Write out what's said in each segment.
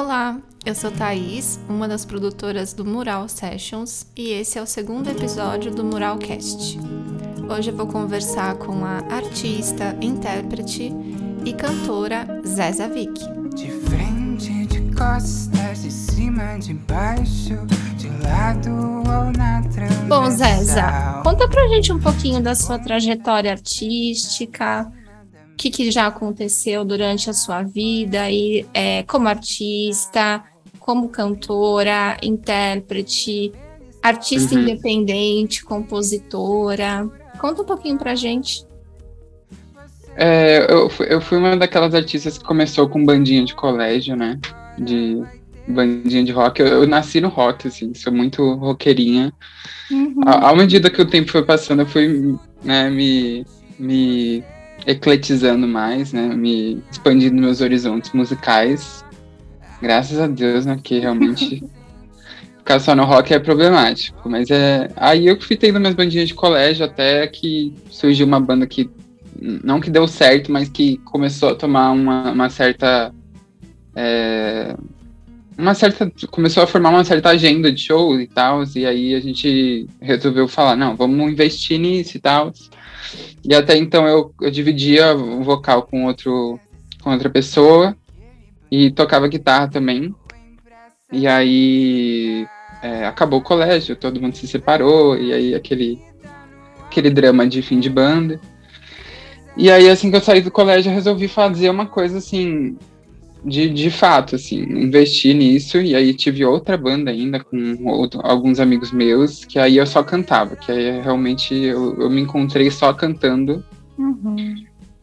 Olá, eu sou Thaís, uma das produtoras do Mural Sessions, e esse é o segundo episódio do Muralcast. Hoje eu vou conversar com a artista, intérprete e cantora Zéza Vick. De frente, de costas, de cima, de baixo, de lado ou na transversal. Bom, Zéza, conta pra gente um pouquinho da sua trajetória artística, que, que já aconteceu durante a sua vida e é, como artista, como cantora, intérprete, artista Uhum. independente, compositora. Conta um pouquinho pra gente. É, eu, fui- eu fui uma daquelas artistas que começou com bandinha de colégio, né? De bandinha de rock. Eu, eu nasci no rock, assim, sou muito roqueirinha. Uhum. À, à medida que o tempo foi passando, eu fui né, me, me ecletizando mais, né? Me expandindo meus horizontes musicais. Graças a Deus, né? Que realmente ficar só no rock é problemático. Mas é. Aí eu fui tendo minhas bandinhas de colégio até que surgiu uma banda que. Não que deu certo, mas que começou a tomar uma, uma certa. é, uma certa. Começou a formar uma certa agenda de shows e tal. E aí a gente resolveu falar, não, vamos investir nisso e tal. E até então eu, eu dividia o vocal com outro com outra pessoa e tocava guitarra também. E aí é, acabou o colégio, todo mundo se separou, e aí aquele, aquele drama de fim de banda. E aí, assim que eu saí do colégio, eu resolvi fazer uma coisa assim, de, de fato, assim, investir nisso, e aí tive outra banda ainda com outro- alguns amigos meus, que aí eu só cantava, que aí realmente eu, eu me encontrei só cantando Uhum.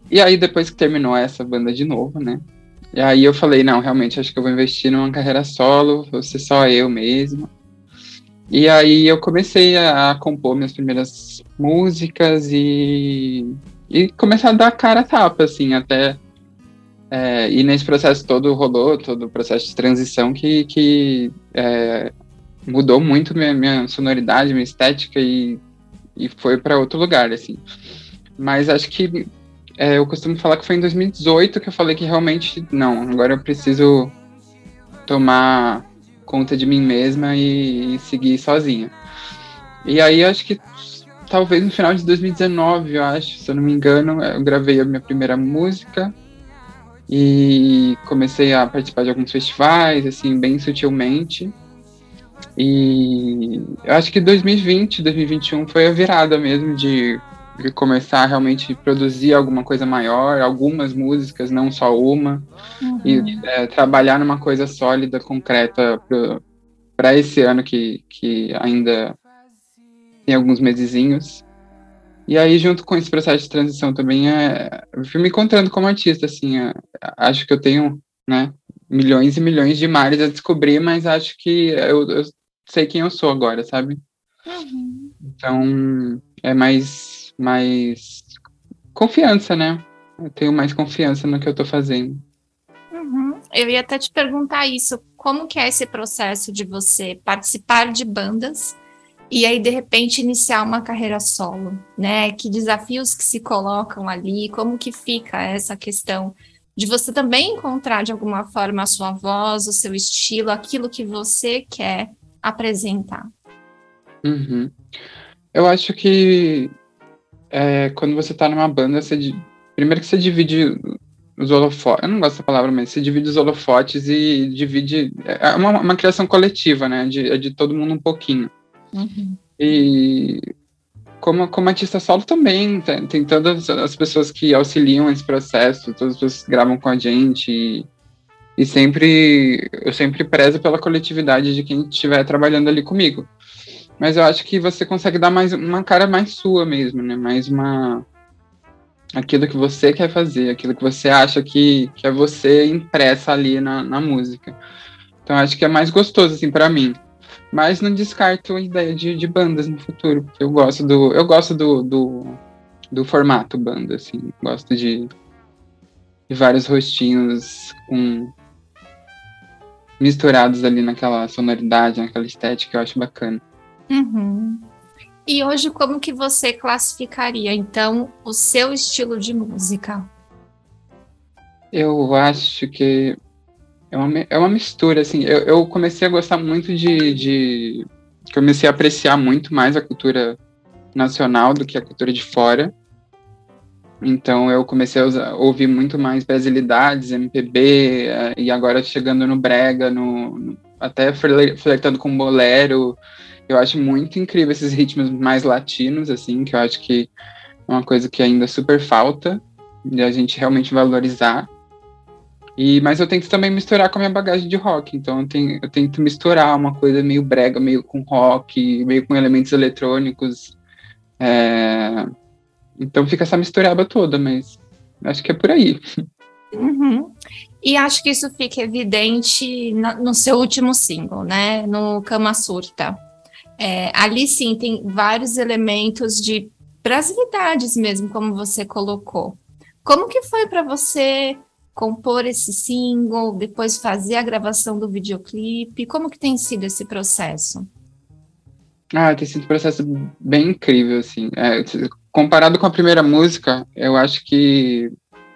e aí, depois que terminou essa banda de novo, né? E aí eu falei, não, realmente, acho que eu vou investir numa carreira solo, vou ser só eu mesmo. E aí eu comecei a, a compor minhas primeiras músicas e, e começar a dar cara a tapa, assim, até. É, e nesse processo todo rolou, todo o processo de transição que, que é, mudou muito minha, minha sonoridade, minha estética e, e foi para outro lugar, assim. Mas acho que é, eu costumo falar que foi em 2018 que eu falei que realmente não, agora eu preciso tomar conta de mim mesma e, e seguir sozinha. E aí acho que talvez no final de 2019, eu acho, se eu não me engano, eu gravei a minha primeira música e comecei a participar de alguns festivais, assim, bem sutilmente. E eu acho que 2020, 2021 foi a virada mesmo de de começar a realmente produzir alguma coisa maior, algumas músicas, não só uma, Uhum. e é, trabalhar numa coisa sólida, concreta para esse ano que, que ainda tem alguns mesezinhos. E aí, junto com esse processo de transição também, é, eu fui me encontrando como artista, assim, é, acho que eu tenho, né, milhões e milhões de mares a descobrir, mas acho que eu, eu sei quem eu sou agora, sabe? Uhum. Então, é mais, mais confiança, né? Eu tenho mais confiança no que eu tô fazendo. Uhum. Eu ia até te perguntar isso, como que é esse processo de você participar de bandas e aí de repente iniciar uma carreira solo, né? Que desafios que se colocam ali, como que fica essa questão de você também encontrar de alguma forma a sua voz, o seu estilo, aquilo que você quer apresentar. Uhum. Eu acho que é, quando você tá numa banda, você, primeiro que você divide os holofotes, eu não gosto dessa palavra, mas você divide os holofotes e divide. É uma, uma criação coletiva, né? De, é de todo mundo um pouquinho. E como, como artista solo também, tem, tem todas as pessoas que auxiliam esse processo, todas as pessoas que gravam com a gente. E, e sempre, eu sempre prezo pela coletividade de quem estiver trabalhando ali comigo. Mas eu acho que você consegue dar mais uma cara mais sua mesmo, né? Mais uma. Aquilo que você quer fazer, aquilo que você acha que, que é você impressa ali na, na música. Então acho que é mais gostoso, assim, para mim. Mas não descarto a ideia de, de bandas no futuro, porque eu gosto do. Eu gosto do, do, do formato banda, assim. Gosto de, de vários rostinhos com misturados ali naquela sonoridade, naquela estética, eu acho bacana. Uhum. E hoje, como que você classificaria, então, o seu estilo de música? Eu acho que é uma, é uma mistura, assim. Eu, eu comecei a gostar muito de, de. Comecei a apreciar muito mais a cultura nacional do que a cultura de fora. Então eu comecei a usar, ouvir muito mais brasilidades, MPB, eh, e agora chegando no brega, no, no até flertando com bolero. Eu acho muito incrível esses ritmos mais latinos, assim, que eu acho que é uma coisa que ainda super falta de a gente realmente valorizar. E, mas eu tento também misturar com a minha bagagem de rock, então eu, tenho, eu tento misturar uma coisa meio brega, meio com rock, meio com elementos eletrônicos. É, então fica essa mistureba toda, mas acho que é por aí. Uhum. E acho que isso fica evidente no, seu último single, né? No Kama Surta. É, ali sim tem vários elementos de brasilidades mesmo, como você colocou. Como que foi para você compor esse single, depois fazer a gravação do videoclipe? Como que tem sido esse processo? Ah, tem sido um processo bem incrível, assim. É, comparado com a primeira música, eu acho que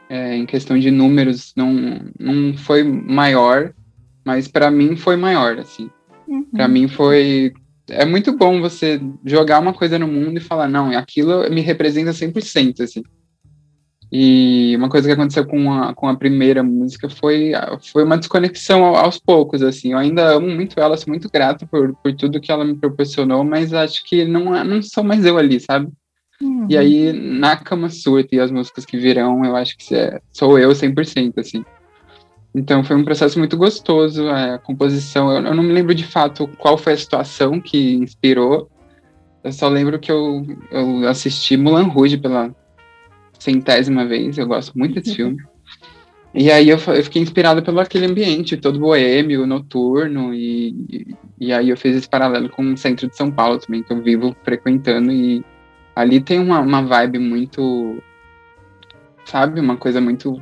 é, em questão de números não, não foi maior, mas para mim foi maior, assim. Uhum. Para mim foi é muito bom você jogar uma coisa no mundo e falar, não, aquilo me representa 100%, assim. E uma coisa que aconteceu com a, com a primeira música foi, foi uma desconexão aos poucos, assim. Eu ainda amo muito ela, sou muito grato por, por tudo que ela me proporcionou, mas acho que não, não sou mais eu ali, sabe? Uhum. E aí, na Cama Surta e as músicas que virão, eu acho que é, sou eu 100%, assim. Então foi um processo muito gostoso, a composição. Eu, eu, não me lembro de fato qual foi a situação que inspirou. Eu só lembro que eu, eu assisti Mulan Rouge pela centésima vez. Eu gosto muito desse filme. E aí eu, eu, fiquei inspirado pelo aquele ambiente todo boêmio, noturno, e, e, e, aí eu fiz esse paralelo com o centro de São Paulo também, que eu vivo frequentando, e ali tem uma, uma vibe muito, sabe, uma coisa muito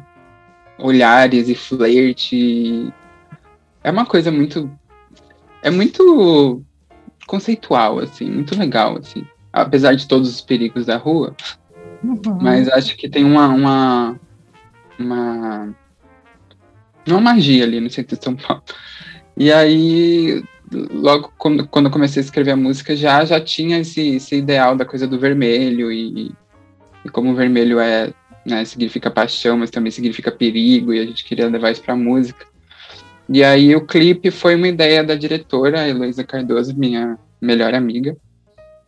olhares e flerte. É uma coisa muito. É muito conceitual, assim, muito legal, assim. Apesar de todos os perigos da rua. Uhum. Mas acho que tem uma, uma. Uma. Uma magia ali no centro de São Paulo. E aí, logo quando, quando eu comecei a escrever a música, já, já tinha esse, esse ideal da coisa do vermelho e, e como o vermelho é né? Significa paixão, mas também significa perigo, e a gente queria levar isso para música. E aí o clipe foi uma ideia da diretora, Heloísa Cardoso, minha melhor amiga.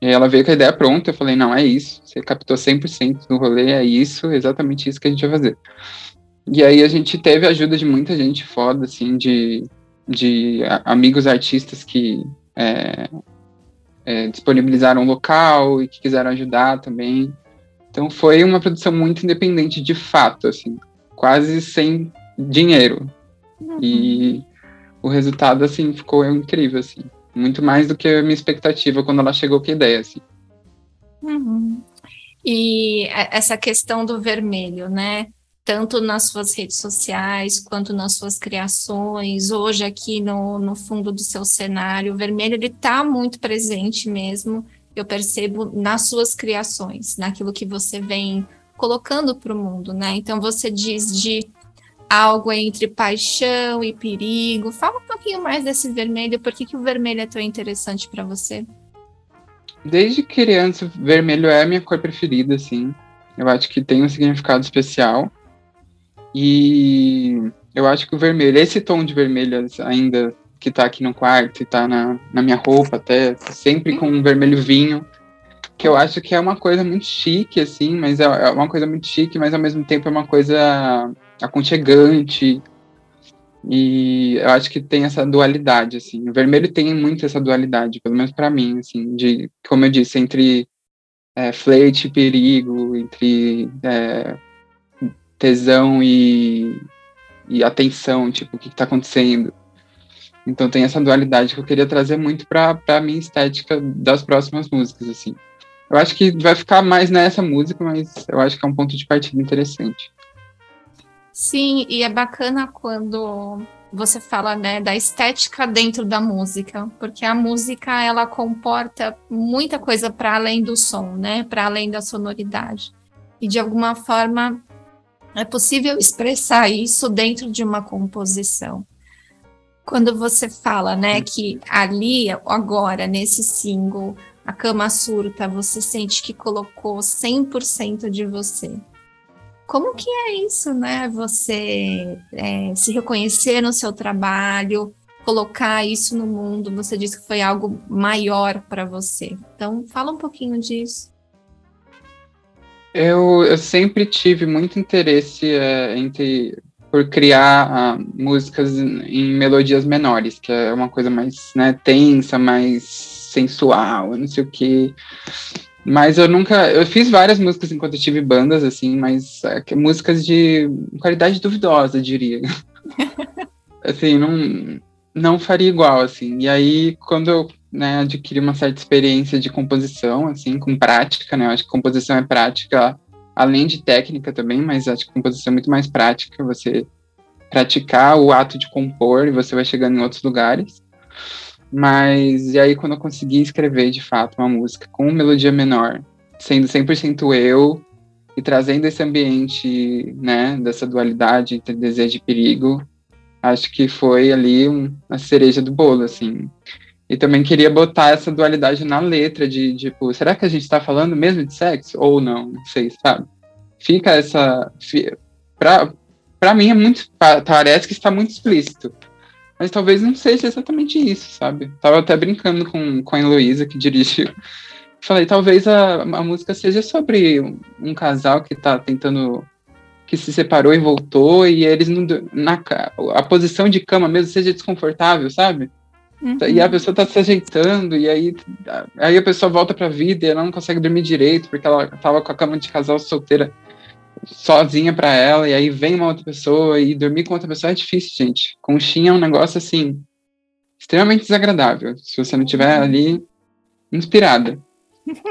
E ela veio com a ideia pronta, eu falei, não, é isso, você captou 100% do rolê, é isso, exatamente isso que a gente vai fazer. E aí a gente teve a ajuda de muita gente foda, assim, de, de amigos artistas que é, é, disponibilizaram o local e que quiseram ajudar também. Então foi uma produção muito independente de fato, assim, quase sem dinheiro. Uhum. E o resultado, assim, ficou incrível, assim. Muito mais do que a minha expectativa quando ela chegou com a ideia, assim. Uhum. E essa questão do vermelho, né? Tanto nas suas redes sociais, quanto nas suas criações, hoje aqui no, no fundo do seu cenário, o vermelho, ele tá muito presente mesmo eu percebo nas suas criações, naquilo que você vem colocando para o mundo, né? Então você diz de algo entre paixão e perigo. Fala um pouquinho mais desse vermelho, por que, que o vermelho é tão interessante para você? Desde criança, vermelho é a minha cor preferida, assim. Eu acho que tem um significado especial. E eu acho que o vermelho, esse tom de vermelho ainda que tá aqui no quarto e tá na, na minha roupa até, sempre com um vermelho vinho, que eu acho que é uma coisa muito chique, assim, mas é, é uma coisa muito chique, mas ao mesmo tempo é uma coisa aconchegante. E eu acho que tem essa dualidade, assim. O vermelho tem muito essa dualidade, pelo menos para mim, assim, de, como eu disse, entre é, flerte e perigo, entre é, tesão e, e atenção, tipo, o que, que tá acontecendo. Então tem essa dualidade que eu queria trazer muito para a minha estética das próximas músicas, assim. Eu acho que vai ficar mais nessa música, mas eu acho que é um ponto de partida interessante. Sim, e é bacana quando você fala né, da estética dentro da música, porque a música ela comporta muita coisa para além do som, né, para além da sonoridade. E de alguma forma é possível expressar isso dentro de uma composição. Quando você fala, né, que ali, agora, nesse single, a cama surta, você sente que colocou 100% de você. Como que é isso, né? Você é, se reconhecer no seu trabalho, colocar isso no mundo. Você disse que foi algo maior para você. Então, fala um pouquinho disso. Eu, eu sempre tive muito interesse é, por criar ah, músicas em melodias menores, que é uma coisa mais né, tensa, mais sensual, não sei o que. Mas eu nunca. Eu fiz várias músicas enquanto eu tive bandas, assim, mas é, músicas de qualidade duvidosa, diria. assim, não, não faria igual, assim. E aí, quando eu né, adquiri uma certa experiência de composição, assim, com prática, né? Eu acho que composição é prática, além de técnica também, mas acho que composição é muito mais prática, você praticar o ato de compor e você vai chegando em outros lugares. Mas, e aí quando eu consegui escrever, de fato, uma música com melodia menor, sendo 100% eu, e trazendo esse ambiente, né, dessa dualidade entre desejo e perigo, acho que foi ali um, a cereja do bolo, assim. E também queria botar essa dualidade na letra de, tipo, será que a gente está falando mesmo de sexo ou não? Não sei, sabe? Fica essa. Pra mim é muito. Parece que está muito explícito. Mas talvez não seja exatamente isso, sabe? Tava até brincando com, com a Heloísa, que dirigiu. Falei, talvez a, a música seja sobre um, um casal que está tentando que se separou e voltou e eles não na a posição de cama mesmo seja desconfortável, sabe? Uhum. E a pessoa tá se ajeitando, e aí, aí a pessoa volta pra vida e ela não consegue dormir direito, porque ela tava com a cama de casal solteira sozinha pra ela, e aí vem uma outra pessoa, e dormir com outra pessoa é difícil, gente. Conchinha é um negócio assim, extremamente desagradável, se você não tiver ali inspirada.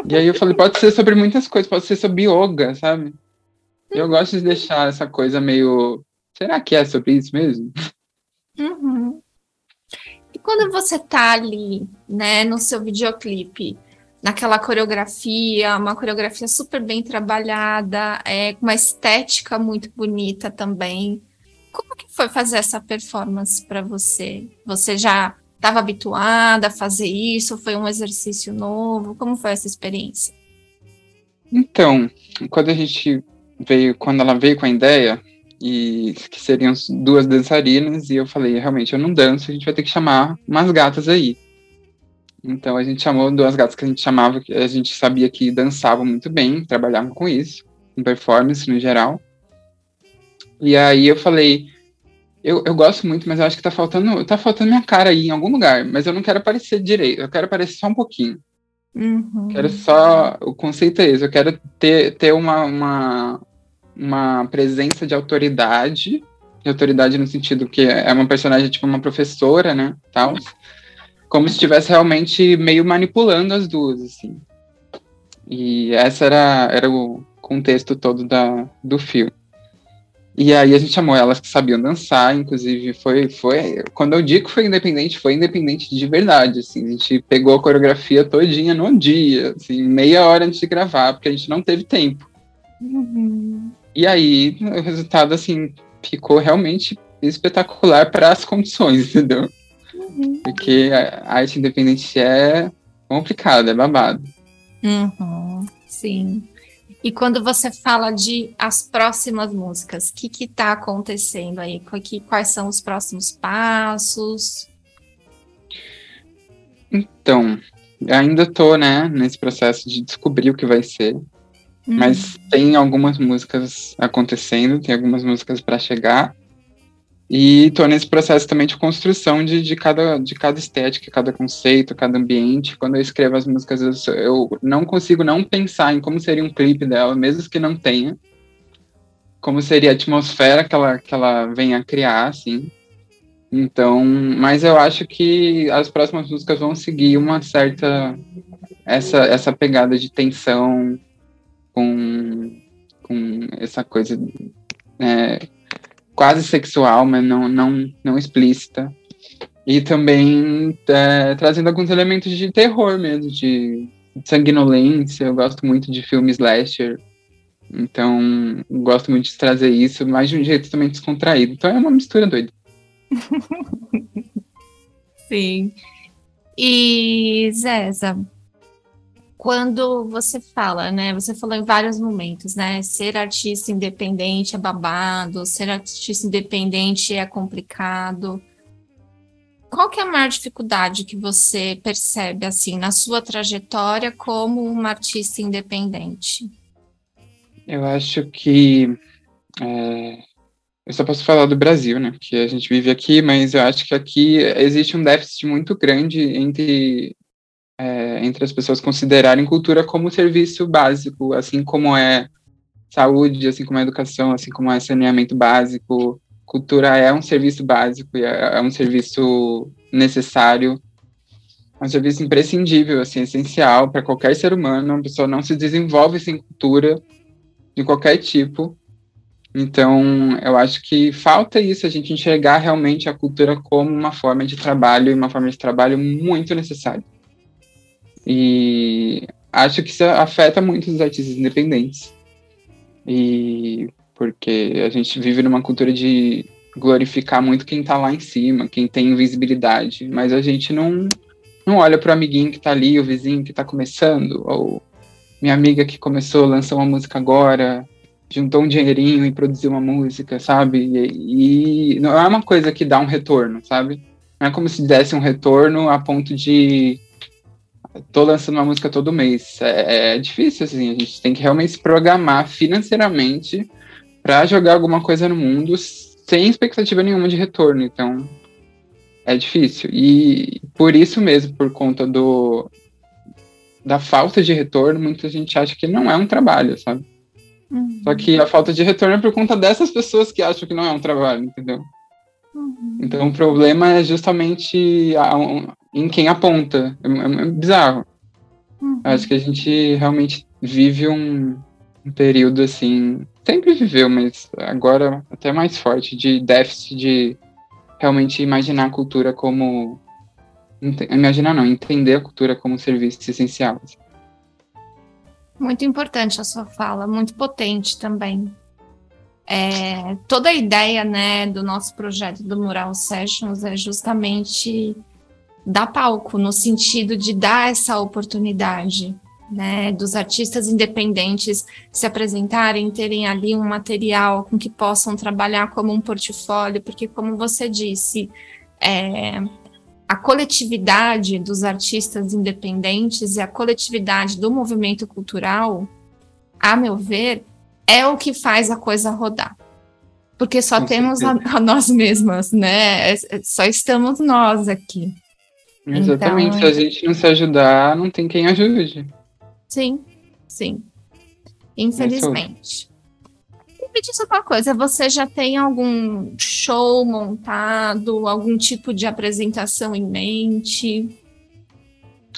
E aí eu falei, pode ser sobre muitas coisas, pode ser sobre yoga, sabe? Eu gosto de deixar essa coisa meio. Será que é sobre isso mesmo? Uhum. E quando você tá ali, né, no seu videoclipe, naquela coreografia, uma coreografia super bem trabalhada, é, com uma estética muito bonita também. Como que foi fazer essa performance para você? Você já estava habituada a fazer isso? Foi um exercício novo? Como foi essa experiência? Então, quando a gente veio, quando ela veio com a ideia, e que seriam duas dançarinas, e eu falei, realmente, eu não danço, a gente vai ter que chamar umas gatas aí. Então a gente chamou duas gatas que a gente chamava, que a gente sabia que dançavam muito bem, trabalhavam com isso, com performance no geral. E aí eu falei, eu, eu gosto muito, mas eu acho que tá faltando, tá faltando minha cara aí em algum lugar, mas eu não quero aparecer direito, eu quero aparecer só um pouquinho. Uhum. Quero só. O conceito é esse, eu quero ter, ter uma, uma, uma presença de autoridade, de autoridade no sentido que é uma personagem tipo uma professora, né, tal, como se estivesse realmente meio manipulando as duas, assim. E essa era, era o contexto todo da, do filme. E aí a gente chamou elas que sabiam dançar, inclusive foi, foi quando eu digo que foi independente, foi independente de verdade, assim, a gente pegou a coreografia todinha no dia, assim, meia hora antes de gravar, porque a gente não teve tempo. Uhum. E aí o resultado, assim, ficou realmente espetacular para as condições, entendeu? Uhum. Porque a arte independente é complicada, é babado. Uhum. Sim. E quando você fala de as próximas músicas, o que está acontecendo aí? Quais são os próximos passos? Então, ainda estou né, nesse processo de descobrir o que vai ser. Hum. Mas tem algumas músicas acontecendo, tem algumas músicas para chegar. E tô nesse processo também de construção de, de, cada, de cada estética, cada conceito, cada ambiente. Quando eu escrevo as músicas, eu, eu não consigo não pensar em como seria um clipe dela, mesmo que não tenha. Como seria a atmosfera que ela, que ela vem a criar, assim. Então, mas eu acho que as próximas músicas vão seguir uma certa essa essa pegada de tensão com com essa coisa é, quase sexual, mas não, não, não explícita. E também é, trazendo alguns elementos de terror mesmo, de sanguinolência. Eu gosto muito de filmes slasher. Então, gosto muito de trazer isso, mas de um jeito também descontraído. Então é uma mistura doida. Sim. E, Zéza, quando você fala, né? Você falou em vários momentos, né? Ser artista independente é babado, ser artista independente é complicado. Qual que é a maior dificuldade que você percebe, assim, na sua trajetória como uma artista independente? Eu acho que é, eu só posso falar do Brasil, né? Porque a gente vive aqui, mas eu acho que aqui existe um déficit muito grande entre, é, entre as pessoas considerarem cultura como serviço básico, assim como é saúde, assim como é educação, assim como é saneamento básico. Cultura é um serviço básico, é, é um serviço necessário, é um serviço imprescindível, assim, essencial para qualquer ser humano. Uma pessoa não se desenvolve sem cultura de qualquer tipo. Então, eu acho que falta isso, a gente enxergar realmente a cultura como uma forma de trabalho e uma forma de trabalho muito necessária. E acho que isso afeta muito os artistas independentes. E porque a gente vive numa cultura de glorificar muito quem está lá em cima, quem tem visibilidade, mas a gente não não olha para o amiguinho que está ali, o vizinho que está começando, ou minha amiga que começou, lançou uma música agora, juntou um dinheirinho e produziu uma música, sabe? E, e, não é uma coisa que dá um retorno, sabe? Não é como se desse um retorno a ponto de tô lançando uma música todo mês. É, é difícil, assim, a gente tem que realmente se programar financeiramente para jogar alguma coisa no mundo sem expectativa nenhuma de retorno. Então, é difícil. E por isso mesmo, por conta do da falta de retorno, muita gente acha que não é um trabalho, sabe? Uhum. Só que a falta de retorno é por conta dessas pessoas que acham que não é um trabalho, entendeu? Uhum. Então o problema é justamente a, a, em quem aponta. É, é, é bizarro. Uhum. Acho que a gente realmente vive um, um, período assim. Sempre viveu, mas agora até mais forte, de déficit de realmente imaginar a cultura como. Imaginar não, entender a cultura como serviço essencial. Assim. Muito importante a sua fala, muito potente também. É, toda a ideia né, do nosso projeto do Mural Sessions é justamente dar palco, no sentido de dar essa oportunidade né, dos artistas independentes se apresentarem, terem ali um material com que possam trabalhar como um portfólio, porque, como você disse, é, a coletividade dos artistas independentes e a coletividade do movimento cultural, a meu ver, é o que faz a coisa rodar. Porque só Com temos a, a, nós mesmas, né? É, é, só estamos nós aqui. Exatamente. Então, Se a gente não se ajudar, não tem quem ajude. Sim, sim. Infelizmente me diz uma coisa, você já tem algum show montado, algum tipo de apresentação em mente?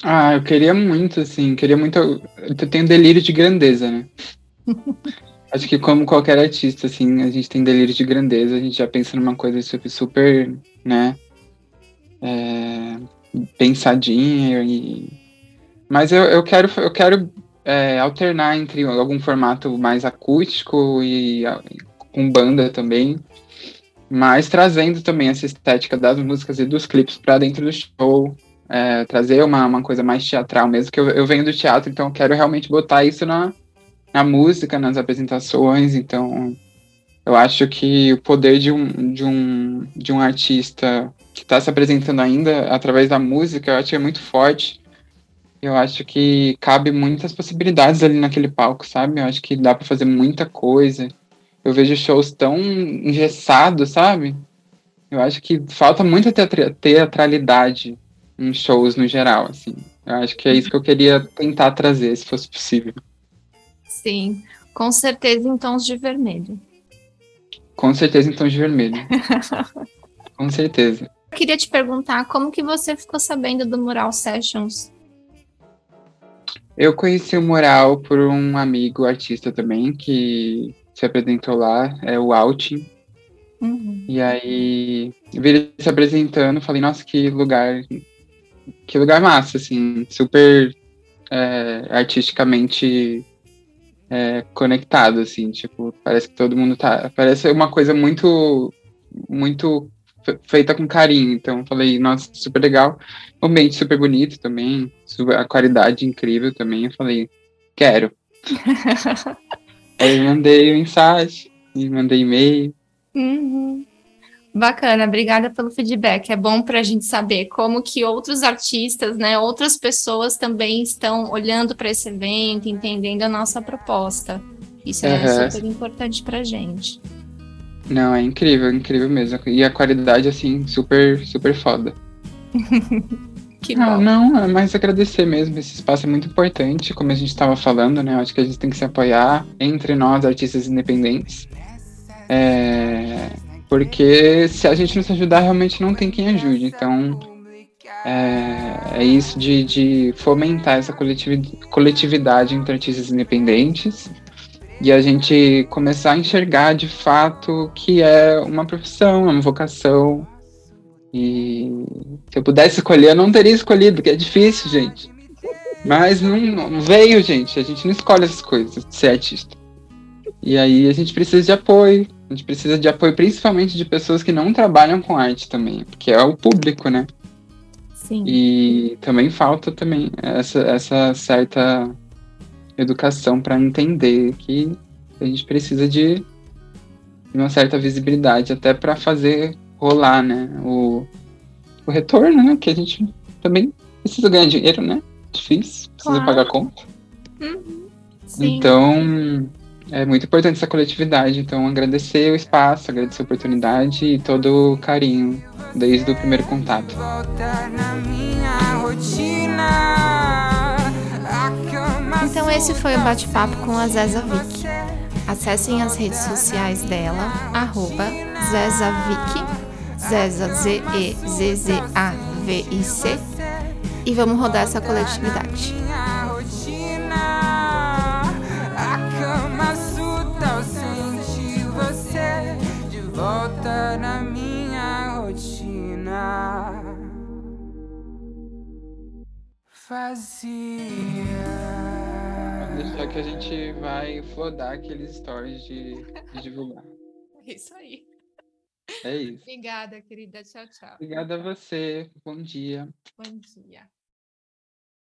Ah, eu queria muito, assim, queria muito. Eu tenho delírio de grandeza, né? Acho que como qualquer artista, assim, a gente tem delírio de grandeza, a gente já pensa numa coisa super, super né? É, pensadinha e. Mas eu, eu quero, eu quero é, alternar entre algum formato mais acústico e com banda também, mas trazendo também essa estética das músicas e dos clipes para dentro do show, é, trazer uma, uma coisa mais teatral mesmo, que eu, eu venho do teatro, então eu quero realmente botar isso na, na música, nas apresentações, então eu acho que o poder de um, de um, de um artista está se apresentando ainda através da música, eu acho que é muito forte, eu acho que cabe muitas possibilidades ali naquele palco, sabe? Eu acho que dá para fazer muita coisa. Eu vejo shows tão engessados, sabe? Eu acho que falta muita teatralidade em shows no geral, assim. Eu acho que é isso que eu queria tentar trazer, se fosse possível. Sim, com certeza em tons de vermelho. Com certeza em tons de vermelho. com certeza. Eu queria te perguntar como que você ficou sabendo do Mural Sessions? Eu conheci o mural por um amigo artista também que se apresentou lá, é o Altin. Uhum. E aí vi ele se apresentando, falei, nossa, que lugar, que lugar massa, assim, super é, artisticamente é, conectado, assim, tipo, parece que todo mundo tá. Parece uma coisa muito, muito feita com carinho. Então falei, nossa, super legal. O ambiente super bonito também, a qualidade incrível também. Eu falei, quero. Aí mandei mensagem, mandei e-mail. Uhum. Bacana, obrigada pelo feedback. É bom para a gente saber como que outros artistas, né, outras pessoas também estão olhando para esse evento, entendendo a nossa proposta. Isso é super importante para a gente. Não, é incrível, incrível mesmo. E a qualidade, assim, super, super foda. Que Ah, bom. não, é mais agradecer mesmo. Esse espaço é muito importante, como a gente estava falando, né? Eu acho que a gente tem que se apoiar entre nós, artistas independentes. É, Porque se a gente não se ajudar, realmente não tem quem ajude. Então, é, é isso de, de fomentar essa coletivi- coletividade entre artistas independentes e a gente começar a enxergar de fato que é uma profissão, é uma vocação. E se eu pudesse escolher, eu não teria escolhido, porque é difícil, gente. Mas não, não veio, gente. A gente não escolhe essas coisas, de ser artista. E aí a gente precisa de apoio. A gente precisa de apoio principalmente de pessoas que não trabalham com arte também, porque é o público, né? Sim. E também falta também essa, essa certa educação para entender que a gente precisa de, uma certa visibilidade até para fazer rolar, né? O, o retorno, né? Que a gente também precisa ganhar dinheiro, né? Difícil, precisa Claro. pagar conta. Sim. Então, é muito importante essa coletividade. Então, agradecer o espaço, agradecer a oportunidade e todo o carinho desde o primeiro contato. Volta na minha rotina. Esse foi o bate-papo com a Zeza sem Vick. você. Acessem as redes sociais dela, arroba Zezavic, Zeza Z-E-Z-Z-A-V-I-C, e vamos rodar essa coletividade. Volta na minha rotina. Fazia. Deixar que a gente vai flodar aqueles stories de, de divulgar. Isso aí. É isso. Obrigada, querida. Tchau, tchau. Obrigada a você. Bom dia. Bom dia.